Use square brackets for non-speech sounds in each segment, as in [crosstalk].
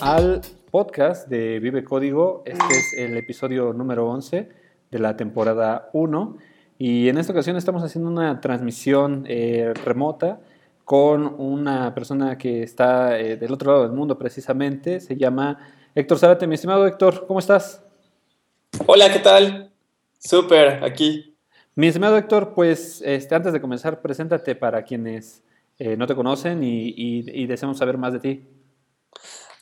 Al podcast de Vive Código. Este es el episodio número 11 de la temporada 1 y en esta ocasión estamos haciendo una transmisión eh, remota con una persona que está eh, del otro lado del mundo precisamente. Se llama Héctor Zárate. Mi estimado Héctor, ¿cómo estás? Hola, ¿qué tal? Súper, aquí. Mi estimado Héctor, pues este, antes de comenzar, preséntate para quienes eh, no te conocen y, y, deseamos saber más de ti.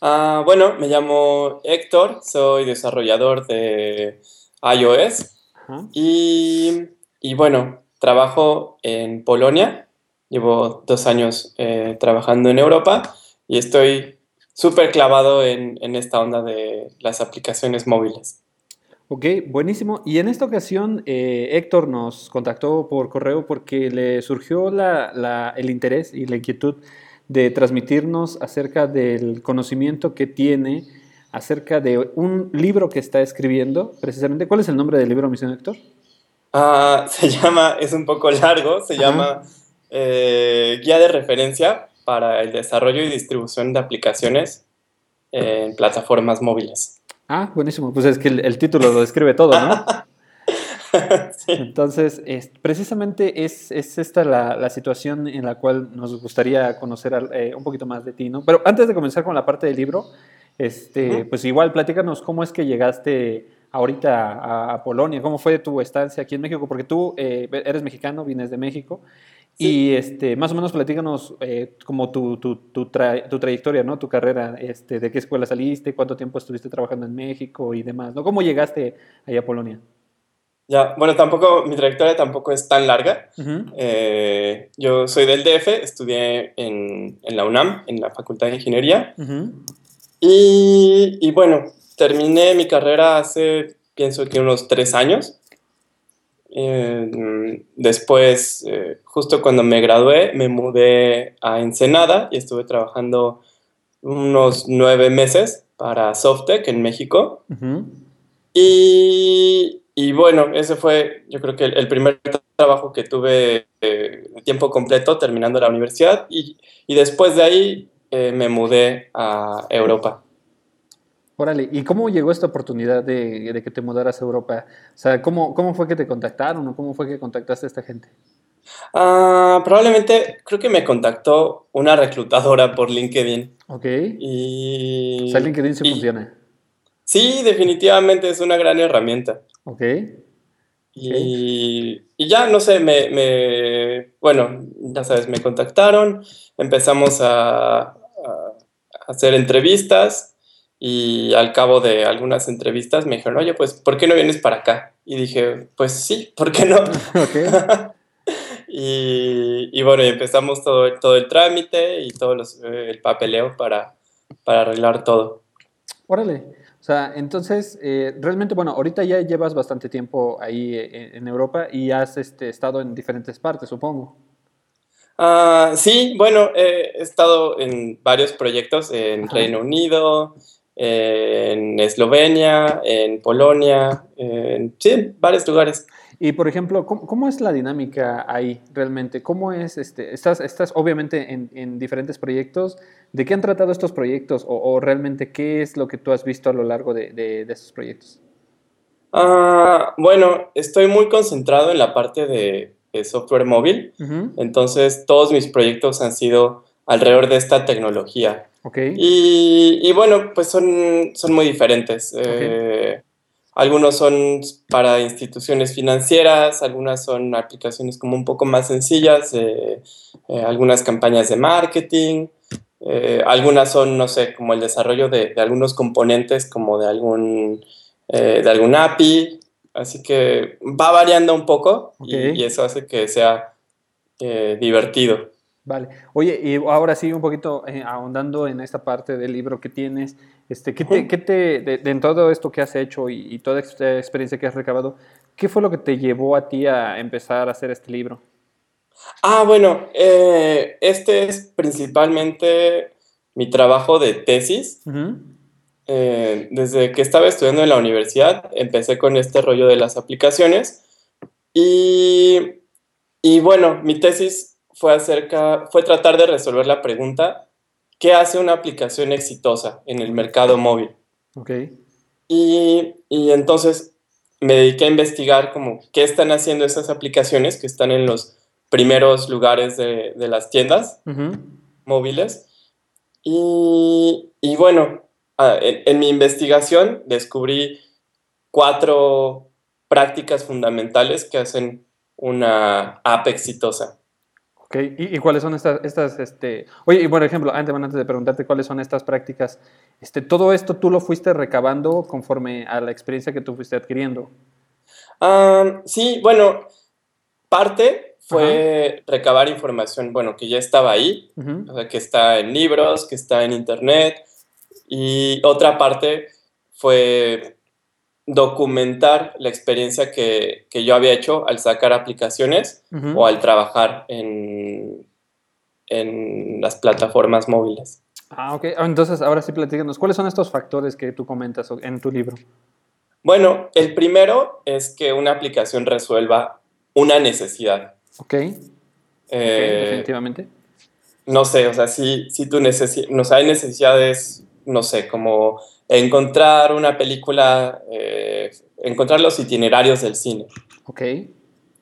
Ah, bueno, me llamo Héctor, soy desarrollador de iOS y, y, bueno, trabajo en Polonia. Llevo dos años eh, trabajando en Europa y estoy súper clavado en, en esta onda de las aplicaciones móviles. Ok, buenísimo. Y en esta ocasión eh, Héctor nos contactó por correo porque le surgió el interés y la inquietud de transmitirnos acerca del conocimiento que tiene acerca de un libro que está escribiendo, precisamente. ¿Cuál es el nombre del libro, mi señor Héctor? Ah, [laughs] se llama, es un poco largo, se llama eh, Guía de referencia para el desarrollo y distribución de aplicaciones en plataformas móviles. Ah, buenísimo. Pues es que el, título lo describe todo, ¿no? [laughs] [laughs] Entonces, precisamente es, esta la, situación en la cual nos gustaría conocer eh, un poquito más de ti, ¿no? Pero antes de comenzar con la parte del libro, este, pues igual platícanos cómo es que llegaste ahorita a, Polonia, cómo fue tu estancia aquí en México, porque tú eh, eres mexicano, vienes de México, y este, más o menos platícanos eh, como tu, tu, tu, trayectoria, ¿no? Tu carrera, este, de qué escuela saliste, cuánto tiempo estuviste trabajando en México y demás, ¿no? ¿Cómo llegaste allá a Polonia? Ya, bueno, tampoco, mi trayectoria tampoco es tan larga. Eh, yo soy del DF, estudié en, en, la UNAM, en la Facultad de Ingeniería. y, y bueno, terminé mi carrera hace, pienso que unos tres años. Eh, después, eh, justo cuando me gradué, me mudé a Ensenada y estuve trabajando unos nueve meses para Softec en México. y, y, bueno, ese fue yo creo que el, primer trabajo que tuve eh, tiempo completo terminando la universidad y, y después de ahí me mudé a Europa. Órale, ¿y cómo llegó esta oportunidad de, que te mudaras a Europa? O sea, ¿cómo, ¿cómo, fue que te contactaron o cómo fue que contactaste a esta gente? Ah, probablemente creo que me contactó una reclutadora por LinkedIn. Ok. Y... O sea, LinkedIn sí funciona. Sí, definitivamente es una gran herramienta. Ok. Y, y, ya, no sé, me, me, bueno, ya sabes, me contactaron, empezamos a, a hacer entrevistas y al cabo de algunas entrevistas me dijeron, oye, pues, ¿por qué no vienes para acá? Y dije, pues sí, ¿por qué no? [laughs] [laughs] y, y, bueno, empezamos todo, todo el trámite y todo el papeleo para, para arreglar todo. Órale. O sea, entonces, eh, realmente, bueno, ahorita ya llevas bastante tiempo ahí eh, en, Europa y has este, estado en diferentes partes, supongo. Ah, sí, bueno, he estado en varios proyectos en Reino Unido, en Eslovenia, en Polonia, en sí, varios lugares. Y por ejemplo, ¿cómo, es la dinámica ahí realmente? ¿Cómo es, este, estás, estás obviamente en, diferentes proyectos, ¿de qué han tratado estos proyectos o, realmente qué es lo que tú has visto a lo largo de, de, estos proyectos? Ah, bueno, estoy muy concentrado en la parte de, software móvil, entonces todos mis proyectos han sido alrededor de esta tecnología. Okay. Y, bueno, pues son, son muy diferentes. Eh, algunos son para instituciones financieras, algunas son aplicaciones como un poco más sencillas, eh, eh, algunas campañas de marketing, algunas son, no sé, como el desarrollo de, algunos componentes como de algún, de algún API. Así que va variando un poco y, eso hace que sea divertido. Vale. Oye, y ahora sí, un poquito eh, ahondando en esta parte del libro que tienes, este, ¿qué te, qué te de, en todo esto que has hecho y, toda esta experiencia que has recabado, qué fue lo que te llevó a ti a empezar a hacer este libro? Ah, bueno, eh, este es principalmente mi trabajo de tesis. Eh, desde que estaba estudiando en la universidad, empecé con este rollo de las aplicaciones y, y bueno, mi tesis fue acerca, fue tratar de resolver la pregunta qué hace una aplicación exitosa en el mercado móvil. Ok. Y, y entonces me dediqué a investigar como qué están haciendo esas aplicaciones que están en los primeros lugares de, de las tiendas móviles. Y, y bueno, en, en, mi investigación descubrí cuatro prácticas fundamentales que hacen una app exitosa. Ok, ¿y, y cuáles son estas, estas, este... Oye, y por ejemplo, antes, antes de preguntarte cuáles son estas prácticas, este, ¿todo esto tú lo fuiste recabando conforme a la experiencia que tú fuiste adquiriendo? Um, sí, bueno, parte fue Ajá. recabar información, bueno, que ya estaba ahí, uh -huh. o sea, que está en libros, que está en internet, y otra parte fue documentar la experiencia que, que yo había hecho al sacar aplicaciones uh -huh. o al trabajar en, en las plataformas móviles. Ah, ok. Entonces, ahora sí platícanos, ¿cuáles son estos factores que tú comentas en tu libro? Bueno, el primero es que una aplicación resuelva una necesidad. Ok. Eh, okay definitivamente. No sé, o sea, si, si tu necesidad, no sé, hay necesidades, no sé, como encontrar una película, eh, encontrar los itinerarios del cine. Ok.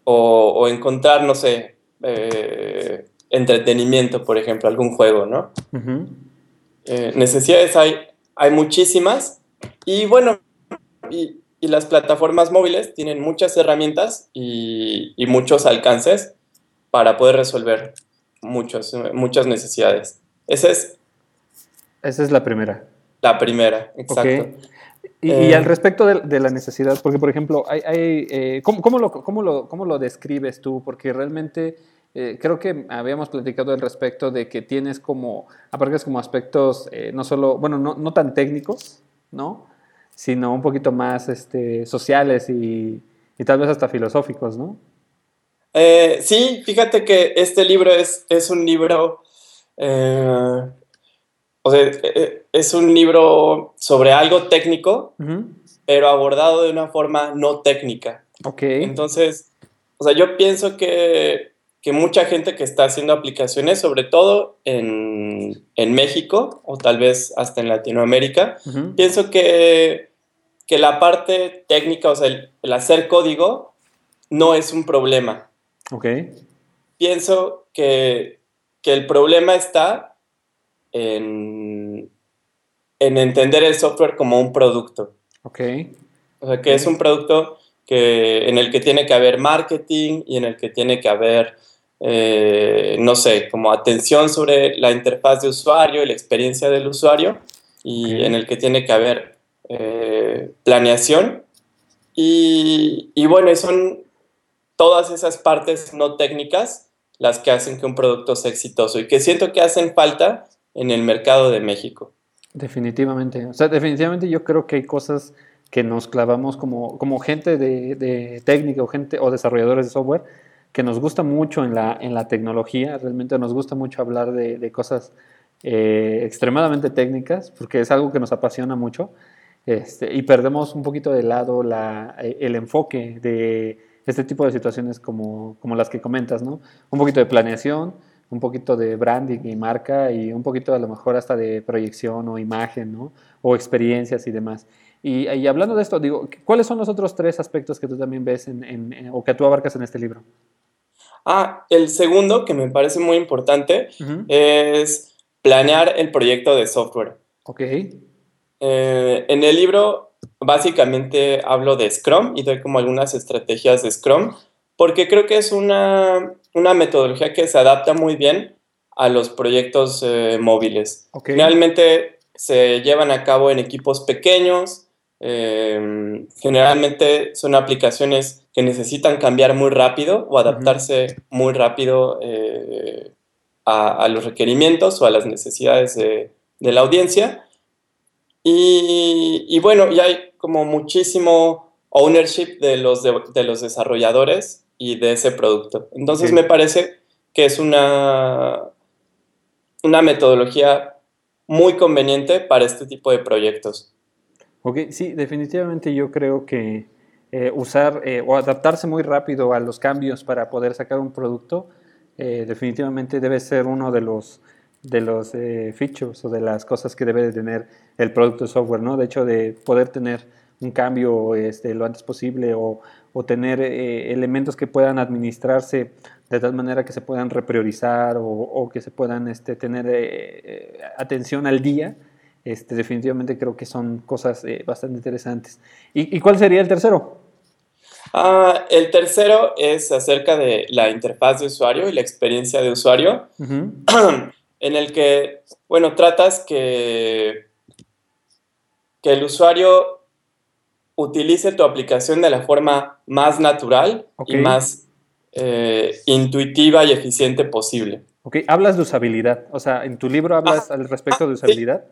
O, o encontrar, no sé, eh, entretenimiento, por ejemplo, algún juego, ¿no? Uh -huh. eh, necesidades hay, hay muchísimas y bueno, y, y, las plataformas móviles tienen muchas herramientas y, y, muchos alcances para poder resolver muchos, muchas necesidades. Esa es... Esa es la primera. La primera, exacto. Okay. Y, eh, y, al respecto de, de, la necesidad, porque por ejemplo, hay, hay eh, ¿cómo, cómo, lo, cómo, lo, ¿cómo lo describes tú? Porque realmente eh, creo que habíamos platicado al respecto de que tienes como, aparcas como aspectos, no solo, bueno, no, no, tan técnicos, ¿no? Sino un poquito más este, sociales y, y tal vez hasta filosóficos, ¿no? Eh, sí, fíjate que este libro es, es un libro o sea, e, e, es un libro sobre algo técnico, uh -huh. pero abordado de una forma no técnica. Ok. Entonces, o sea, yo pienso que, que mucha gente que está haciendo aplicaciones, sobre todo en, en México o tal vez hasta en Latinoamérica, uh -huh. pienso que, que la parte técnica, o sea, el, el hacer código, no es un problema. Ok. Pienso que, que el problema está en, en, entender el software como un producto. Ok. O sea, que es un producto que, en el que tiene que haber marketing y en el que tiene que haber, eh, no sé, como atención sobre la interfaz de usuario y la experiencia del usuario y okay. en el que tiene que haber eh, planeación. Y, y bueno, son todas esas partes no técnicas las que hacen que un producto sea exitoso y que siento que hacen falta en el mercado de México. Definitivamente. O sea, definitivamente yo creo que hay cosas que nos clavamos como, como gente de, de, técnica o gente o desarrolladores de software que nos gusta mucho en la, en la tecnología, realmente nos gusta mucho hablar de, de cosas eh, extremadamente técnicas, porque es algo que nos apasiona mucho, este, y perdemos un poquito de lado la, el enfoque de este tipo de situaciones como, como las que comentas, ¿no? Un poquito de planeación, un poquito de branding y marca y un poquito a lo mejor hasta de proyección o imagen, ¿no? O experiencias y demás. Y, y, hablando de esto, digo, ¿cuáles son los otros tres aspectos que tú también ves en, en, en, o que tú abarcas en este libro? Ah, el segundo, que me parece muy importante, uh -huh. es planear el proyecto de software. Ok. Eh, en el libro, básicamente hablo de Scrum y doy como algunas estrategias de Scrum, porque creo que es una, una metodología que se adapta muy bien a los proyectos eh, móviles. Okay. Realmente se llevan a cabo en equipos pequeños, eh, generalmente son aplicaciones que necesitan cambiar muy rápido o adaptarse uh -huh. muy rápido eh, a, a, los requerimientos o a las necesidades de, de la audiencia. Y, y, bueno, ya hay como muchísimo ownership de los, de, de los desarrolladores y de ese producto. Entonces sí. me parece que es una, una metodología muy conveniente para este tipo de proyectos. Ok, sí, definitivamente yo creo que eh, usar eh, o adaptarse muy rápido a los cambios para poder sacar un producto, eh, definitivamente debe ser uno de los de los features o de las cosas que debe de tener el producto de software, ¿no? De hecho, de poder tener un cambio este, lo antes posible o, o tener eh, elementos que puedan administrarse de tal manera que se puedan repriorizar o, o que se puedan este, tener eh, atención al día, este, definitivamente creo que son cosas bastante interesantes. ¿Y, ¿Y, cuál sería el tercero? Ah, el tercero es acerca de la interfaz de usuario y la experiencia de usuario. [clears throat] en el que, bueno, tratas que, que el usuario utilice tu aplicación de la forma más natural y más eh, intuitiva y eficiente posible. Ok, hablas de usabilidad, o sea, en tu libro hablas al respecto de usabilidad.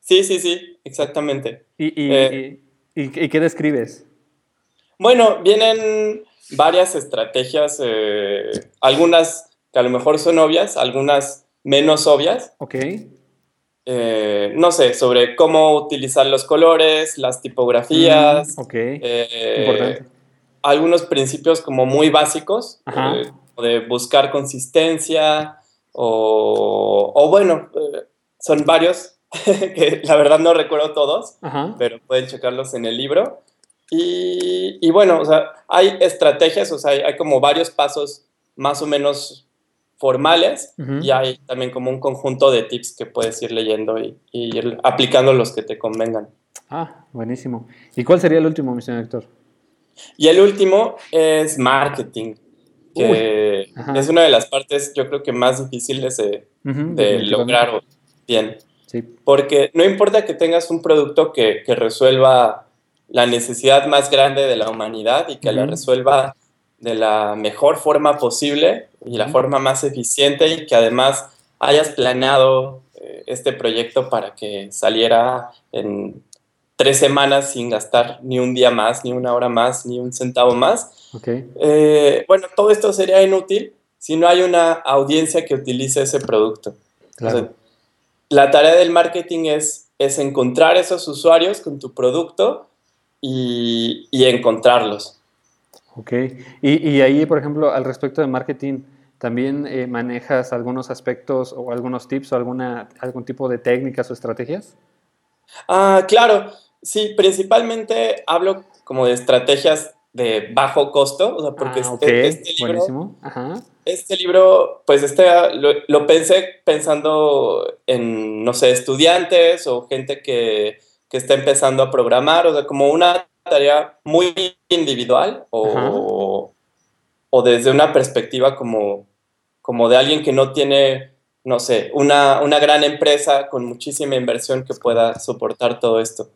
Sí, sí, sí, exactamente. ¿Y, y, eh, y, qué describes? Bueno, vienen varias estrategias, eh, algunas que a lo mejor son obvias, algunas menos obvias. Ok. Eh, no sé, sobre cómo utilizar los colores, las tipografías. Mm, ok. Eh, Importante. Algunos principios como muy básicos, eh, de buscar consistencia, o, o bueno, son varios, [laughs] que la verdad no recuerdo todos, pero pueden checarlos en el libro. Y, y, bueno, o sea, hay estrategias, o sea, hay, hay como varios pasos más o menos formales y hay también como un conjunto de tips que puedes ir leyendo y, ir aplicando los que te convengan. Ah, buenísimo. ¿Y cuál sería el último, mi señor Héctor? Y el último es marketing, que es una de las partes yo creo que más difíciles de, lograr bien. Sí. Porque no importa que tengas un producto que, resuelva la necesidad más grande de la humanidad y que la resuelva de la mejor forma posible y la forma más eficiente y que además hayas planeado eh, este proyecto para que saliera en tres semanas sin gastar ni un día más, ni una hora más, ni un centavo más. Eh, bueno, todo esto sería inútil si no hay una audiencia que utilice ese producto. la tarea del marketing es, es encontrar esos usuarios con tu producto y, y encontrarlos. Ok, y, y, ahí, por ejemplo, al respecto de marketing, ¿también eh, manejas algunos aspectos o algunos tips o alguna, algún tipo de técnicas o estrategias? Ah, claro, sí, principalmente hablo como de estrategias de bajo costo, o sea, porque ah, este, este, libro, este libro, pues este, lo, lo, pensé pensando en, no sé, estudiantes o gente que, que está empezando a programar, o sea, como una tarea muy individual o, o, desde una perspectiva como, como de alguien que no tiene, no sé, una, una gran empresa con muchísima inversión que pueda soportar todo esto.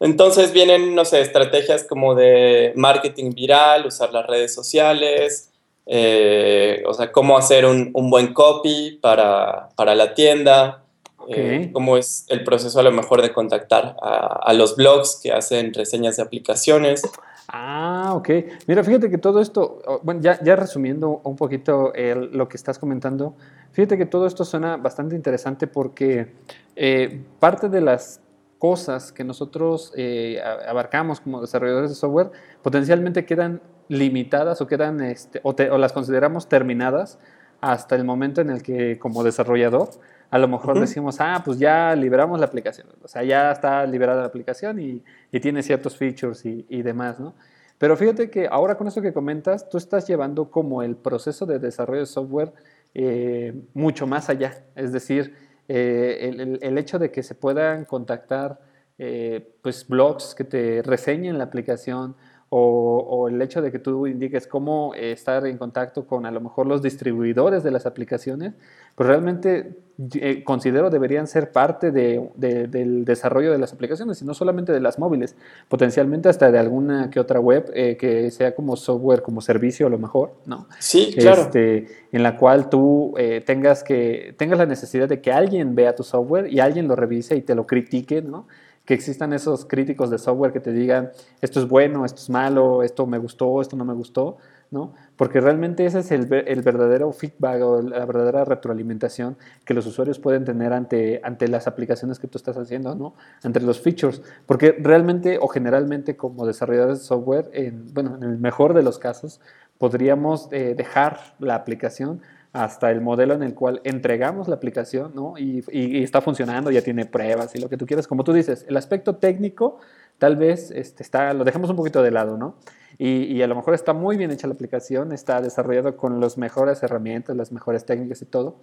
Entonces vienen, no sé, estrategias como de marketing viral, usar las redes sociales, eh, o sea, cómo hacer un, un buen copy para, para la tienda, eh, cómo es el proceso a lo mejor de contactar a, los blogs que hacen reseñas de aplicaciones. Ah, ok. Mira, fíjate que todo esto, bueno, ya, ya resumiendo un poquito lo que estás comentando, fíjate que todo esto suena bastante interesante porque eh, parte de las cosas que nosotros eh, abarcamos como desarrolladores de software potencialmente quedan limitadas o quedan este, o, o las consideramos terminadas hasta el momento en el que como desarrollador a lo mejor decimos, ah, pues ya liberamos la aplicación, o sea, ya está liberada la aplicación y, tiene ciertos features y, demás, ¿no? Pero fíjate que ahora con esto que comentas, tú estás llevando como el proceso de desarrollo de software eh, mucho más allá, es decir, eh, el, hecho de que se puedan contactar eh, pues blogs que te reseñen la aplicación, o, el hecho de que tú indiques cómo estar en contacto con a lo mejor los distribuidores de las aplicaciones, pues realmente eh, considero deberían ser parte del desarrollo de las aplicaciones y no solamente de las móviles, potencialmente hasta de alguna que otra web eh, que sea como software, como servicio a lo mejor, ¿no? Sí, claro. Este, en la cual tú eh, tengas, que, tengas la necesidad de que alguien vea tu software y alguien lo revise y te lo critique, ¿no? Que existan esos críticos de software que te digan esto es bueno, esto es malo, esto me gustó, esto no me gustó, ¿no? Porque realmente ese es el, el verdadero feedback o la verdadera retroalimentación que los usuarios pueden tener ante, ante las aplicaciones que tú estás haciendo, ¿no? Ante los features. Porque realmente o generalmente como desarrolladores de software, en, bueno, en el mejor de los casos, podríamos eh, dejar la aplicación hasta el modelo en el cual entregamos la aplicación, ¿no? Y, está funcionando, ya tiene pruebas y lo que tú quieras. Como tú dices, el aspecto técnico tal vez este, está, lo dejamos un poquito de lado, ¿no? Y, a lo mejor está muy bien hecha la aplicación, está desarrollado con las mejores herramientas, las mejores técnicas y todo.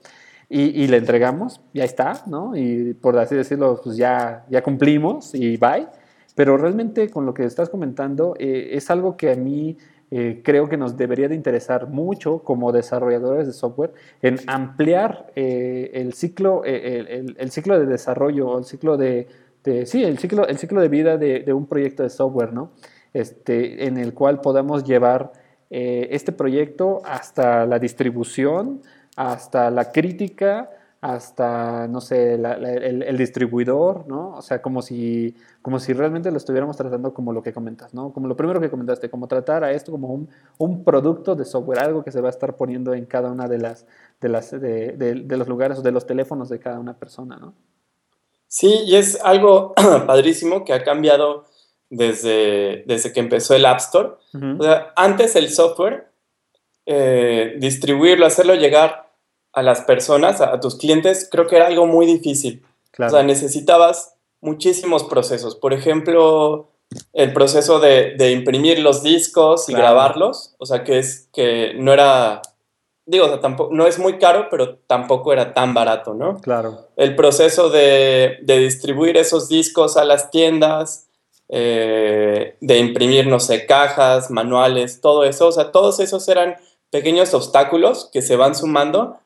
Y, le entregamos, ya está, ¿no? Y por así decirlo, pues ya, ya cumplimos y bye. Pero realmente con lo que estás comentando eh, es algo que a mí eh, creo que nos debería de interesar mucho como desarrolladores de software en ampliar eh, el, ciclo, eh, el, ciclo de desarrollo, el ciclo de, sí, el ciclo, el ciclo de vida de, un proyecto de software, ¿no? Este, en el cual podamos llevar este proyecto hasta la distribución, hasta la crítica, hasta, no sé, el, distribuidor, ¿no? O sea, como si, como si realmente lo estuviéramos tratando como lo que comentas, ¿no? Como lo primero que comentaste, como tratar a esto como un, un producto de software, algo que se va a estar poniendo en cada una de las, de las, de, de, los lugares o de los teléfonos de cada una persona, ¿no? Sí, y es algo [clears throat] padrísimo que ha cambiado desde, desde que empezó el App Store. o sea, antes el software, eh, distribuirlo, hacerlo llegar a las personas, a, tus clientes, creo que era algo muy difícil. O sea, necesitabas muchísimos procesos. Por ejemplo, el proceso de, imprimir los discos y grabarlos, o sea, que es que no era, digo, o sea, tampoco, no es muy caro, pero tampoco era tan barato, ¿no? Claro. El proceso de, distribuir esos discos a las tiendas, eh, de imprimir, no sé, cajas, manuales, todo eso, o sea, todos esos eran pequeños obstáculos que se van sumando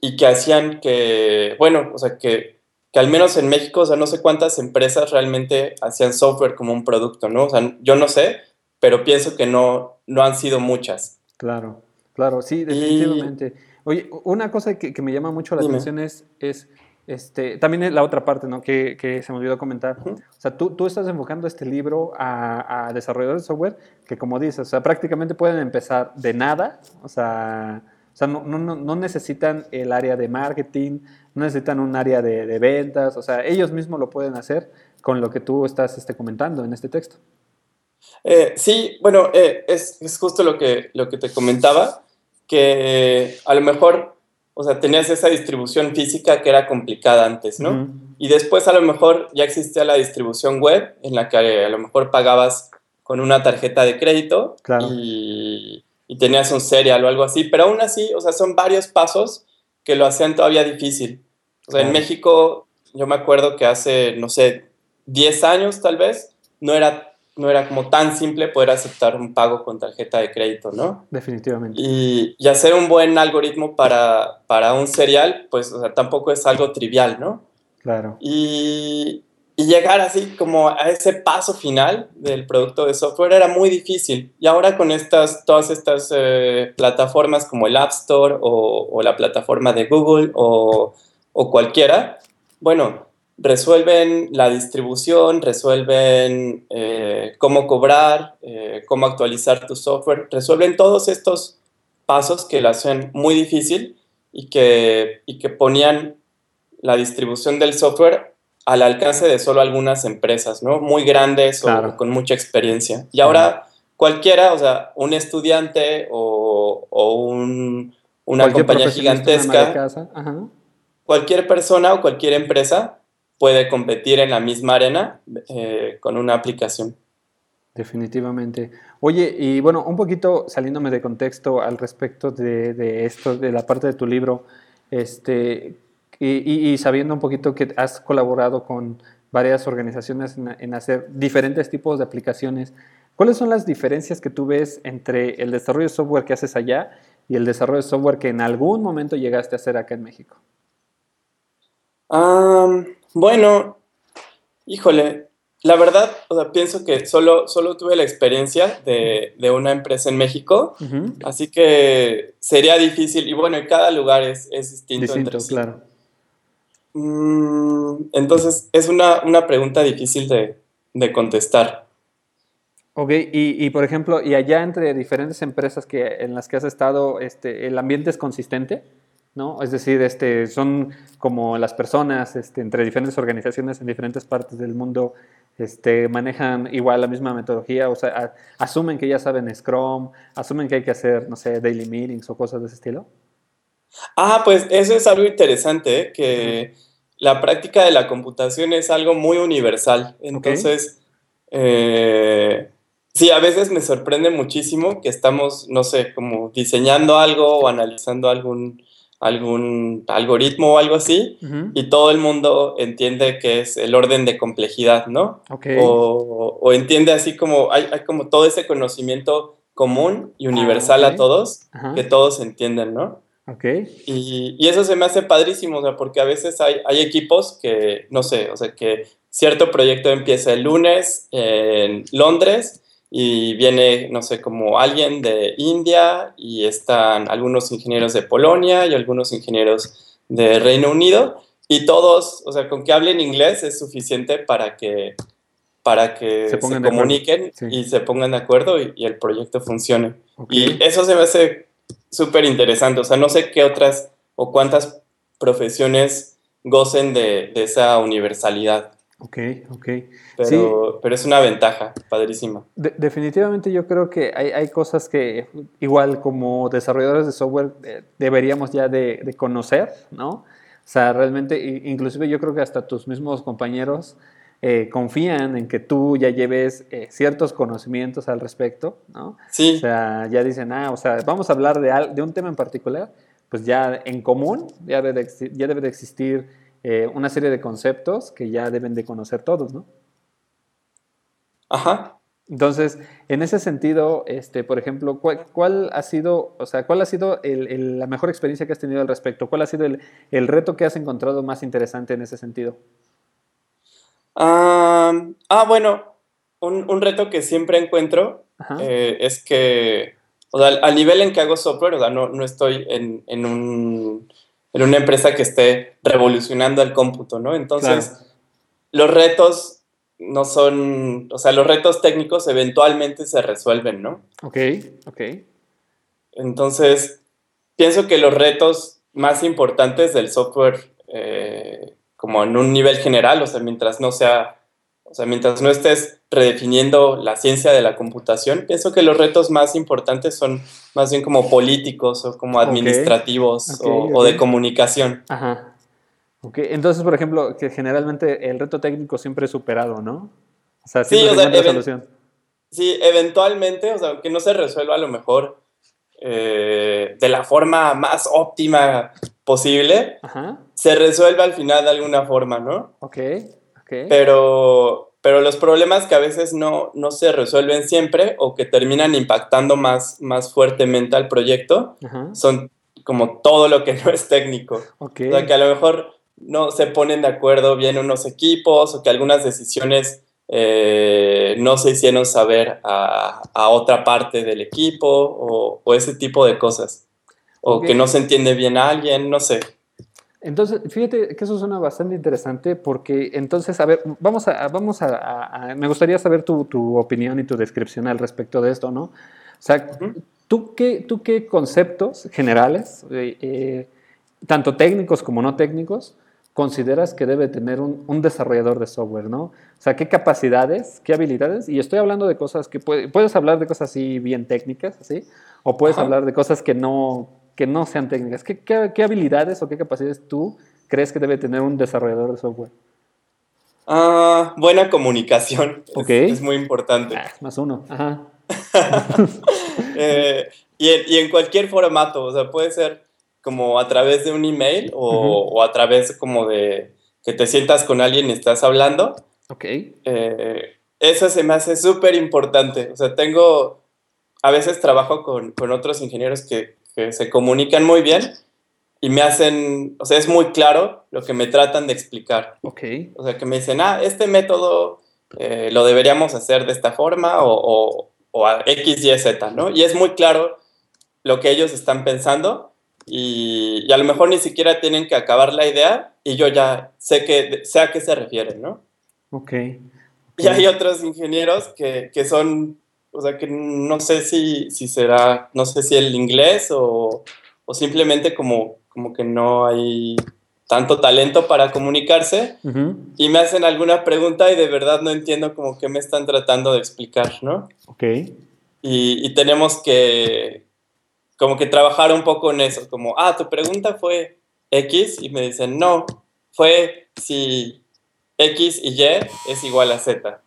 y que hacían que, bueno, o sea, que, que, al menos en México, o sea, no sé cuántas empresas realmente hacían software como un producto, ¿no? O sea, yo no sé, pero pienso que no, no han sido muchas. Claro, claro, sí, definitivamente. Oye, una cosa que, que, me llama mucho la atención es, es este, también la otra parte ¿no? que, que se me olvidó comentar. O sea, tú, tú, estás enfocando este libro a, a desarrolladores de software que, como dices, o sea, prácticamente pueden empezar de nada, o sea, o sea, no, no, no, necesitan el área de marketing, no necesitan un área de, ventas, o sea, ellos mismos lo pueden hacer con lo que tú estás este, comentando en este texto. Eh, sí, bueno, eh, es, es, justo lo que, lo que te comentaba, que a lo mejor, o sea, tenías esa distribución física que era complicada antes, ¿no? Y después a lo mejor ya existía la distribución web en la que a lo mejor pagabas con una tarjeta de crédito claro. y, y tenías un serial o algo así, pero aún así, o sea, son varios pasos que lo hacían todavía difícil. O sea, en México, yo me acuerdo que hace, no sé, 10 años tal vez, no era, no era como tan simple poder aceptar un pago con tarjeta de crédito, ¿no? Definitivamente. Y, y hacer un buen algoritmo para, para un serial, pues, o sea, tampoco es algo trivial, ¿no? Claro. Y, y llegar así como a ese paso final del producto de software era muy difícil. Y ahora con estas, todas estas eh, plataformas como el App Store o, la plataforma de Google o, cualquiera, bueno, resuelven la distribución, resuelven eh, cómo cobrar, eh, cómo actualizar tu software, resuelven todos estos pasos que lo hacen muy difícil y que, y que ponían la distribución del software al alcance de solo algunas empresas, ¿no? Muy grandes o con mucha experiencia. Y ahora cualquiera, o sea, un estudiante o, una compañía gigantesca, cualquier persona o cualquier empresa puede competir en la misma arena eh, con una aplicación. Definitivamente. Oye, y bueno, un poquito saliéndome de contexto al respecto de, de esto, de la parte de tu libro, este, y, sabiendo un poquito que has colaborado con varias organizaciones en, hacer diferentes tipos de aplicaciones, ¿cuáles son las diferencias que tú ves entre el desarrollo de software que haces allá y el desarrollo de software que en algún momento llegaste a hacer acá en México? bueno, híjole, la verdad, o sea, pienso que solo, solo tuve la experiencia de, de una empresa en México, así que sería difícil, y bueno, en cada lugar es, es distinto. Distinto, claro. Mm, entonces, es una, pregunta difícil de, contestar. Ok, y, por ejemplo, ¿y allá entre diferentes empresas que, en las que has estado, este, el ambiente es consistente? ¿no? Es decir, este, son como las personas este, entre diferentes organizaciones en diferentes partes del mundo este, manejan igual la misma metodología, o sea, asumen que ya saben Scrum, asumen que hay que hacer, no sé, daily meetings o cosas de ese estilo. Ah, pues eso es algo interesante, ¿eh? que la práctica de la computación es algo muy universal. Entonces, eh, sí, a veces me sorprende muchísimo que estamos, no sé, como diseñando algo o analizando algún, algún algoritmo o algo así, y todo el mundo entiende que es el orden de complejidad, ¿no? O, entiende así como, hay, como todo ese conocimiento común y universal a todos, que todos entienden, ¿no? Okay. Y, y, eso se me hace padrísimo, o sea, porque a veces hay, hay equipos que, no sé, o sea, que cierto proyecto empieza el lunes en Londres y viene, no sé, como alguien de India y están algunos ingenieros de Polonia y algunos ingenieros de Reino Unido y todos, o sea, con que hablen inglés es suficiente para que, para que se, comuniquen y se pongan de acuerdo y, el proyecto funcione. Y eso se me hace súper interesante. O sea, no sé qué otras o cuántas profesiones gocen de, esa universalidad. Ok, ok. Pero, pero es una ventaja, padrísima. definitivamente yo creo que hay, cosas que igual como desarrolladores de software eh, deberíamos ya de, conocer, ¿no? O sea, realmente, inclusive yo creo que hasta tus mismos compañeros eh, confían en que tú ya lleves eh, ciertos conocimientos al respecto, ¿no? Sí. O sea, ya dicen, ah, o sea, vamos a hablar de, de un tema en particular, pues ya en común ya debe de, ya debe de existir eh, una serie de conceptos que ya deben de conocer todos, ¿no? Ajá. Entonces, en ese sentido, este, por ejemplo, ¿cuál, ha sido, o sea, cuál ha sido la mejor experiencia que has tenido al respecto? ¿Cuál ha sido el, el reto que has encontrado más interesante en ese sentido? Ah, bueno, un, reto que siempre encuentro eh, es que, o sea, al nivel en que hago software, o sea, no, no estoy en, en, un, en, una empresa que esté revolucionando el cómputo, ¿no? Entonces, los retos no son, o sea, los retos técnicos eventualmente se resuelven, ¿no? Ok, ok. Entonces, pienso que los retos más importantes del software eh, como en un nivel general, o sea, mientras no sea, o sea, mientras no estés redefiniendo la ciencia de la computación, pienso que los retos más importantes son más bien como políticos o como administrativos o, de comunicación. Ajá. Entonces, por ejemplo, que generalmente el reto técnico siempre es superado, ¿no? O sea, siempre sí, o sea, solución. Sí, eventualmente, o sea, que no se resuelva a lo mejor eh, de la forma más óptima posible, se resuelve al final de alguna forma, ¿no? Ok, ok. Pero, pero los problemas que a veces no, no se resuelven siempre o que terminan impactando más, más fuertemente al proyecto son como todo lo que [laughs] no es técnico. O sea, que a lo mejor no se ponen de acuerdo bien unos equipos o que algunas decisiones eh, no se hicieron saber a, otra parte del equipo o, o ese tipo de cosas o que no se entiende bien a alguien, no sé. Entonces, fíjate que eso suena bastante interesante porque entonces, a ver, vamos a, vamos a, me gustaría saber tu, opinión y tu descripción al respecto de esto, ¿no? O sea, ¿tú, qué, ¿tú qué conceptos generales, eh, eh, tanto técnicos como no técnicos, consideras que debe tener un, desarrollador de software, ¿no? O sea, ¿qué capacidades, qué habilidades? Y estoy hablando de cosas que puedes hablar de cosas así bien técnicas, ¿sí? O puedes hablar de cosas que no, que no sean técnicas. ¿Qué, habilidades o qué capacidades tú crees que debe tener un desarrollador de software? Ah, buena comunicación. [laughs] Es, muy importante. Ah, más uno. Ajá. [laughs] Eh, y, en, cualquier formato, o sea, puede ser como a través de un email o, a través como de que te sientas con alguien y estás hablando. Ok. Eh, eso se me hace súper importante. O sea, tengo, a veces trabajo con, con otros ingenieros que, que se comunican muy bien y me hacen, o sea, es muy claro lo que me tratan de explicar. Ok. O sea, que me dicen, ah, este método eh, lo deberíamos hacer de esta forma o, o, a X, Y, Z, ¿no? Y es muy claro lo que ellos están pensando y, y, a lo mejor ni siquiera tienen que acabar la idea y yo ya sé, que, sé a qué se refieren, ¿no? Ok. Y hay otros ingenieros que, que son o sea que no sé si, si será, no sé si el inglés o, o, simplemente como, como que no hay tanto talento para comunicarse y me hacen alguna pregunta y de verdad no entiendo como qué me están tratando de explicar, ¿no? Ok. Y, y tenemos que, como que trabajar un poco en eso, como, ah, tu pregunta fue X y me dicen, no, fue si X y Y es igual a Z.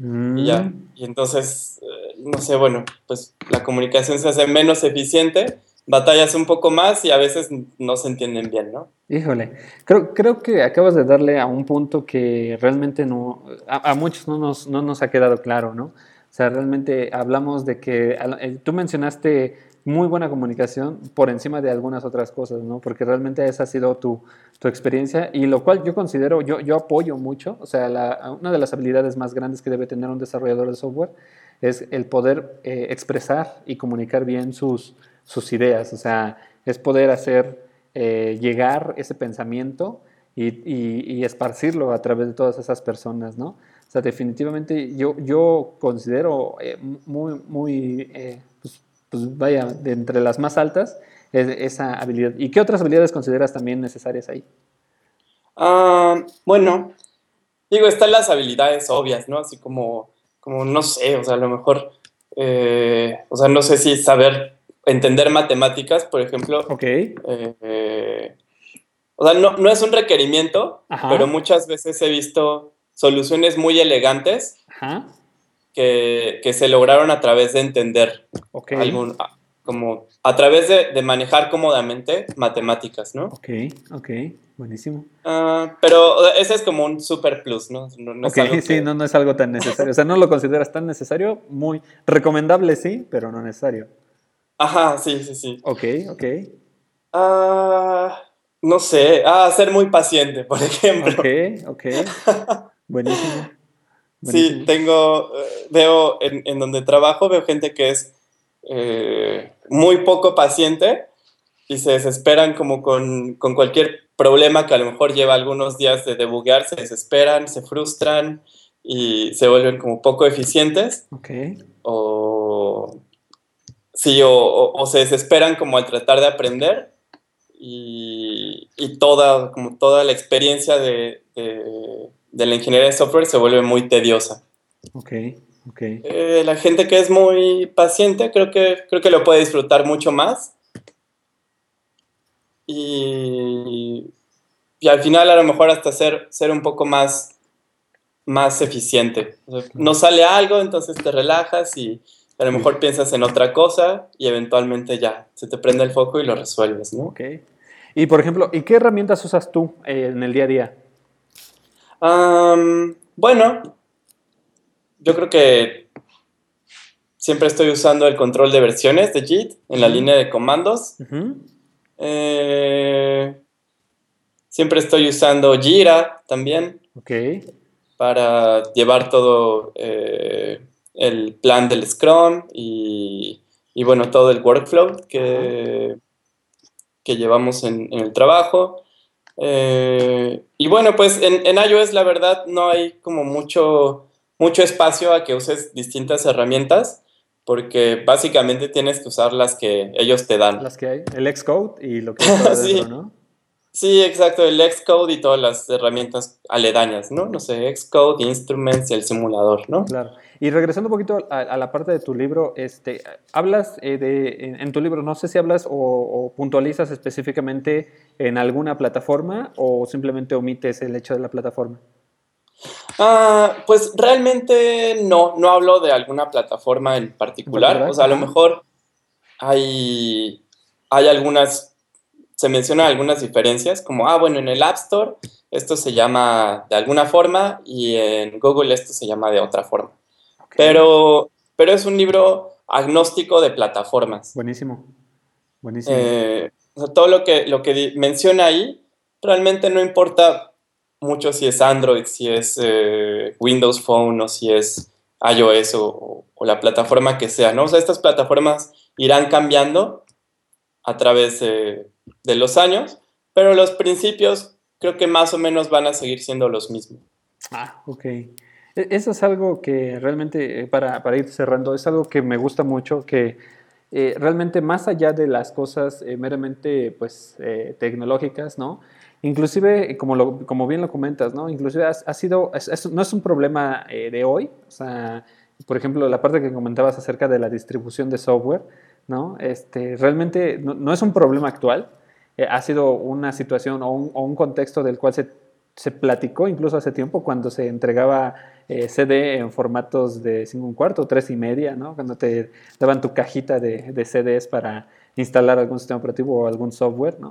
Y ya. Mm. Y entonces, eh, no sé, bueno, pues la comunicación se hace menos eficiente, batallas un poco más y a veces no se entienden bien, ¿no? Híjole, creo, creo que acabas de darle a un punto que realmente no, a, muchos no nos, no nos ha quedado claro, ¿no? O sea, realmente hablamos de que, eh, tú mencionaste muy buena comunicación por encima de algunas otras cosas, ¿no? Porque realmente esa ha sido tu, tu experiencia y lo cual yo considero, yo, yo apoyo mucho, o sea, la, una de las habilidades más grandes que debe tener un desarrollador de software es el poder eh, expresar y comunicar bien sus, sus ideas, o sea, es poder hacer eh, llegar ese pensamiento y, y, esparcirlo a través de todas esas personas, ¿no? O sea, definitivamente yo, yo considero eh, muy, muy pues vaya, de entre las más altas, es esa habilidad. ¿Y qué otras habilidades consideras también necesarias ahí? Ah, bueno, digo, están las habilidades obvias, ¿no? Así como, como no sé, o sea, a lo mejor, eh, o sea, no sé si saber entender matemáticas, por ejemplo. Ok. Eh, o sea, no, no, es un requerimiento, pero muchas veces he visto soluciones muy elegantes Ajá que, se lograron a través de entender algún, como a través de, manejar cómodamente matemáticas, ¿no? Ok, ok, buenísimo. Ah, pero ese es como un super plus, ¿no? no, ok, [laughs] sí, no, no es algo tan necesario. O sea, no lo consideras tan necesario, muy recomendable, sí, pero no necesario. Ajá, sí, sí, sí. Ok, ok. Ah, no sé, ah, ser muy paciente, por [laughs] ejemplo. Ok, ok. [laughs] Buenísimo. Sí, tengo, eh, veo en, donde trabajo, veo gente que es eh, muy poco paciente y se desesperan como con, cualquier problema que a lo mejor lleva algunos días de debuguear, se desesperan, se frustran y se vuelven como poco eficientes. Ok. O, sí, o, se desesperan como al tratar de aprender y, toda, como toda la experiencia de de la ingeniería de software se vuelve muy tediosa. Ok, ok. Eh, la gente que es muy paciente creo que, creo que lo puede disfrutar mucho más. Y, y al final a lo mejor hasta ser, ser un poco más, más eficiente. no sale algo, entonces te relajas y a lo mejor piensas en otra cosa y eventualmente ya se te prende el foco y lo resuelves, ¿no? Ok. Y por ejemplo, ¿y qué herramientas usas tú eh, en el día a día? Bueno, yo creo que siempre estoy usando el control de versiones de JIT en la línea de comandos. Eh, siempre estoy usando Jira también. Para llevar todo eh, el plan del Scrum y, bueno, todo el workflow que, que llevamos en el trabajo. Eh, y bueno, pues en, en, iOS la verdad no hay como mucho, mucho espacio a que uses distintas herramientas porque básicamente tienes que usar las que ellos te dan. Las que hay, el Xcode y lo que hay [laughs] sí. ¿no? Sí, exacto, el Xcode y todas las herramientas aledañas, ¿no? No sé, Xcode, Instruments y el simulador, ¿no? Claro. Y regresando un poquito a, la parte de tu libro, este, hablas eh, de, en, tu libro, no sé si hablas o, puntualizas específicamente en alguna plataforma o simplemente omites el hecho de la plataforma. Ah, pues realmente no, no hablo de alguna plataforma en particular. O sea, a lo mejor hay, hay algunas, se mencionan algunas diferencias, como, ah, bueno, en el App Store esto se llama de alguna forma y en Google esto se llama de otra forma. Pero, pero es un libro agnóstico de plataformas. Buenísimo. Buenísimo. Eh, todo lo que, lo que menciona ahí realmente no importa mucho si es Android, si es eh, Windows Phone o si es iOS o, la plataforma que sea, ¿no? O sea, estas plataformas irán cambiando a través de los años, pero los principios creo que más o menos van a seguir siendo los mismos. Ah, ok. E, eso es algo que realmente, eh, para, para, ir cerrando, es algo que me gusta mucho, que eh, realmente más allá de las cosas eh, meramente pues, tecnológicas, ¿no? Inclusive, como, lo, como bien lo comentas, ¿no? Inclusive ha, sido, no es un problema de hoy, o sea, por ejemplo, la parte que comentabas acerca de la distribución de software, ¿no? Este, realmente no, es un problema actual, ha sido una situación o un, contexto del cual se, se, platicó incluso hace tiempo cuando se entregaba eh, CD en formatos de 5 un cuarto, 3 y media, ¿no? Cuando te daban tu cajita de, de CDs para instalar algún sistema operativo o algún software, ¿no?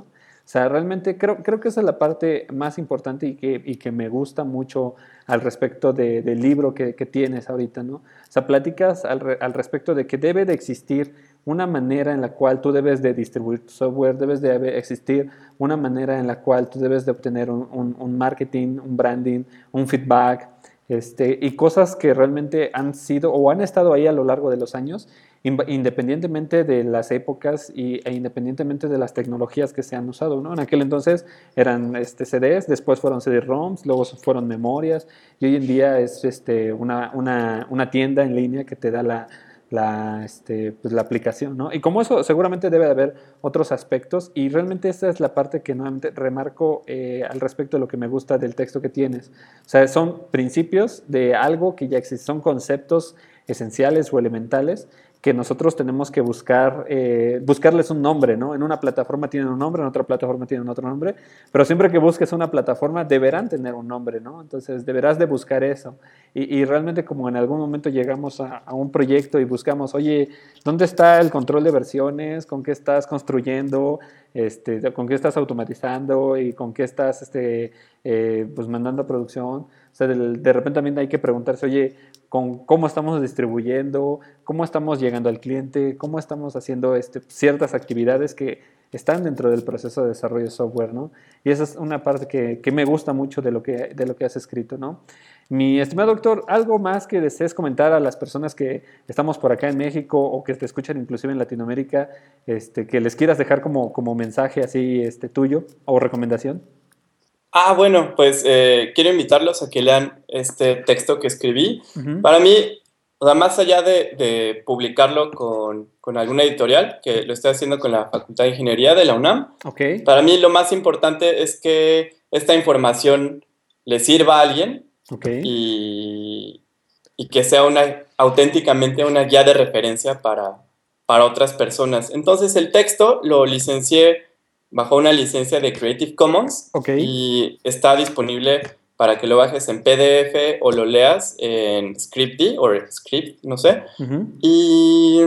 O sea, realmente creo, creo que esa es la parte más importante y que, y que me gusta mucho al respecto de, del libro que, que, tienes ahorita, ¿no? O sea, pláticas al, al, respecto de que debe de existir una manera en la cual tú debes de distribuir tu software, debes de existir una manera en la cual tú debes de obtener un, un, un marketing, un branding, un feedback, este, y cosas que realmente han sido o han estado ahí a lo largo de los años independientemente de las épocas y, e independientemente de las tecnologías que se han usado. ¿no? En aquel entonces eran este, CDs, después fueron CD-ROMs, luego fueron memorias y hoy en día es este, una, una, una tienda en línea que te da la, la, este, pues la aplicación, ¿no? Y como eso seguramente debe de haber otros aspectos y realmente esta es la parte que nuevamente remarco eh, al respecto de lo que me gusta del texto que tienes. O sea, son principios de algo que ya existe, son conceptos esenciales o elementales que nosotros tenemos que buscar, eh, buscarles un nombre, ¿no? En una plataforma tienen un nombre, en otra plataforma tienen otro nombre, pero siempre que busques una plataforma deberán tener un nombre, ¿no? Entonces deberás de buscar eso. Y, realmente como en algún momento llegamos a, un proyecto y buscamos, oye, ¿dónde está el control de versiones? ¿Con qué estás construyendo? Este, ¿Con qué estás automatizando? ¿Y con qué estás este, eh, pues mandando a producción? O sea, de, de repente también hay que preguntarse, oye, con cómo estamos distribuyendo, cómo estamos llegando al cliente, cómo estamos haciendo este, ciertas actividades que están dentro del proceso de desarrollo de software, ¿no? Y esa es una parte que, me gusta mucho de lo que, de lo que has escrito, ¿no? Mi estimado doctor, ¿algo más que desees comentar a las personas que estamos por acá en México o que te escuchan inclusive en Latinoamérica, este, que les quieras dejar como, como mensaje así este, tuyo o recomendación? Ah, bueno, pues eh, quiero invitarlos a que lean este texto que escribí. Para mí, o sea, más allá de, publicarlo con, alguna editorial, que lo estoy haciendo con la Facultad de Ingeniería de la UNAM, para mí lo más importante es que esta información le sirva a alguien y, que sea una, auténticamente una guía de referencia para, para otras personas. Entonces el texto lo licencié bajo una licencia de Creative Commons y está disponible para que lo bajes en PDF o lo leas en Scripty o Script, no sé. y,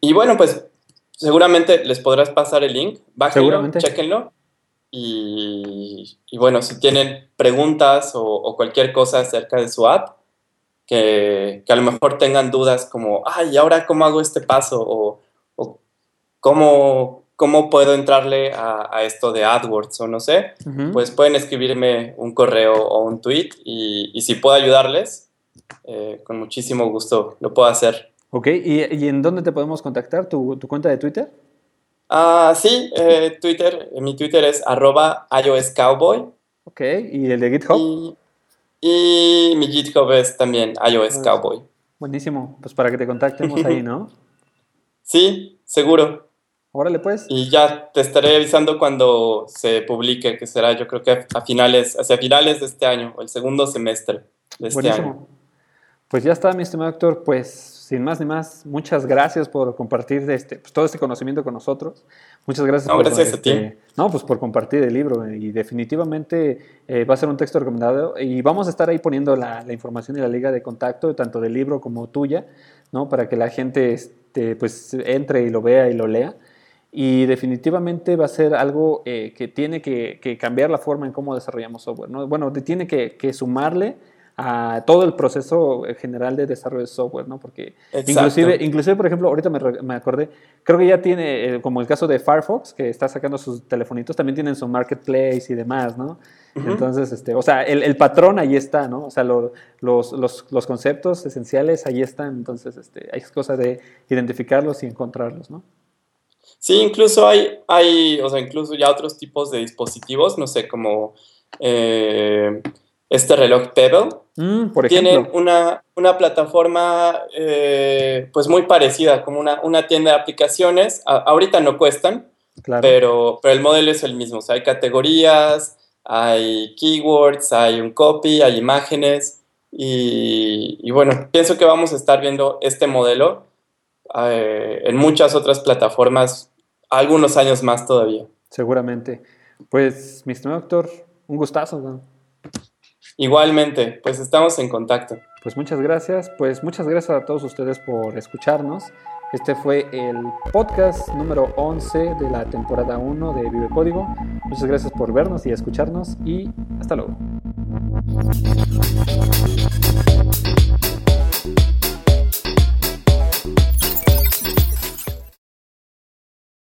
y, bueno, pues seguramente les podrás pasar el link, bájenlo, chequenlo. Y, y, bueno, si tienen preguntas o, cualquier cosa acerca de su app, que, que, a lo mejor tengan dudas como, ay, ¿ahora cómo hago este paso? O, o cómo, cómo puedo entrarle a, esto de AdWords o no sé, pues pueden escribirme un correo o un tweet y, si puedo ayudarles, eh, con muchísimo gusto lo puedo hacer. Ok, ¿y, en dónde te podemos contactar? ¿Tu, cuenta de Twitter? Ah, sí, eh, Twitter, mi Twitter es arroba iOSCowboy. Ok, ¿y el de GitHub? Y, mi GitHub es también iOS pues, Cowboy. Buenísimo, pues para que te contactemos ahí, ¿no? [laughs] Sí, seguro. Órale, pues. Y ya te estaré avisando cuando se publique, que será yo creo que a finales, hacia finales de este año, o el segundo semestre de este año. Pues ya está, mi estimado doctor. Pues sin más ni más, muchas gracias por compartir este, pues, todo este conocimiento con nosotros. Muchas gracias, no, por, gracias a ti. Este, no, pues por compartir el libro. Y definitivamente eh, va a ser un texto recomendado. Y vamos a estar ahí poniendo la, la, información y la liga de contacto, tanto del libro como tuya, ¿no? Para que la gente este, pues, entre y lo vea y lo lea y definitivamente va a ser algo eh, que tiene que, cambiar la forma en cómo desarrollamos software. ¿no? Bueno, tiene que, sumarle a todo el proceso general de desarrollo de software, ¿no? Porque inclusive, inclusive, por ejemplo, ahorita me, acordé, creo que ya tiene, eh, como el caso de Firefox, que está sacando sus telefonitos, también tienen su marketplace y demás, ¿no? Entonces, este, o sea, el, patrón ahí está, ¿no? O sea, los, los, los, conceptos esenciales ahí están, entonces, este, hay cosa de identificarlos y encontrarlos, ¿no? Sí, incluso hay, hay, o sea, incluso ya otros tipos de dispositivos, no sé, como eh, este reloj Pebble. Mm, por Tienen una, una plataforma eh, pues muy parecida, como una, una tienda de aplicaciones. ahorita no cuestan, pero, pero el modelo es el mismo. O sea, hay categorías, hay keywords, hay un copy, hay imágenes. Y, y bueno, pienso que vamos a estar viendo este modelo eh, en muchas otras plataformas algunos años más todavía. Seguramente. Pues, mi estimado doctor, un gustazo. Igualmente, pues estamos en contacto. Pues muchas gracias. Pues muchas gracias a todos ustedes por escucharnos. Este fue el podcast número 11 de la temporada 1 de Vive Código. Muchas gracias por vernos y escucharnos y hasta luego.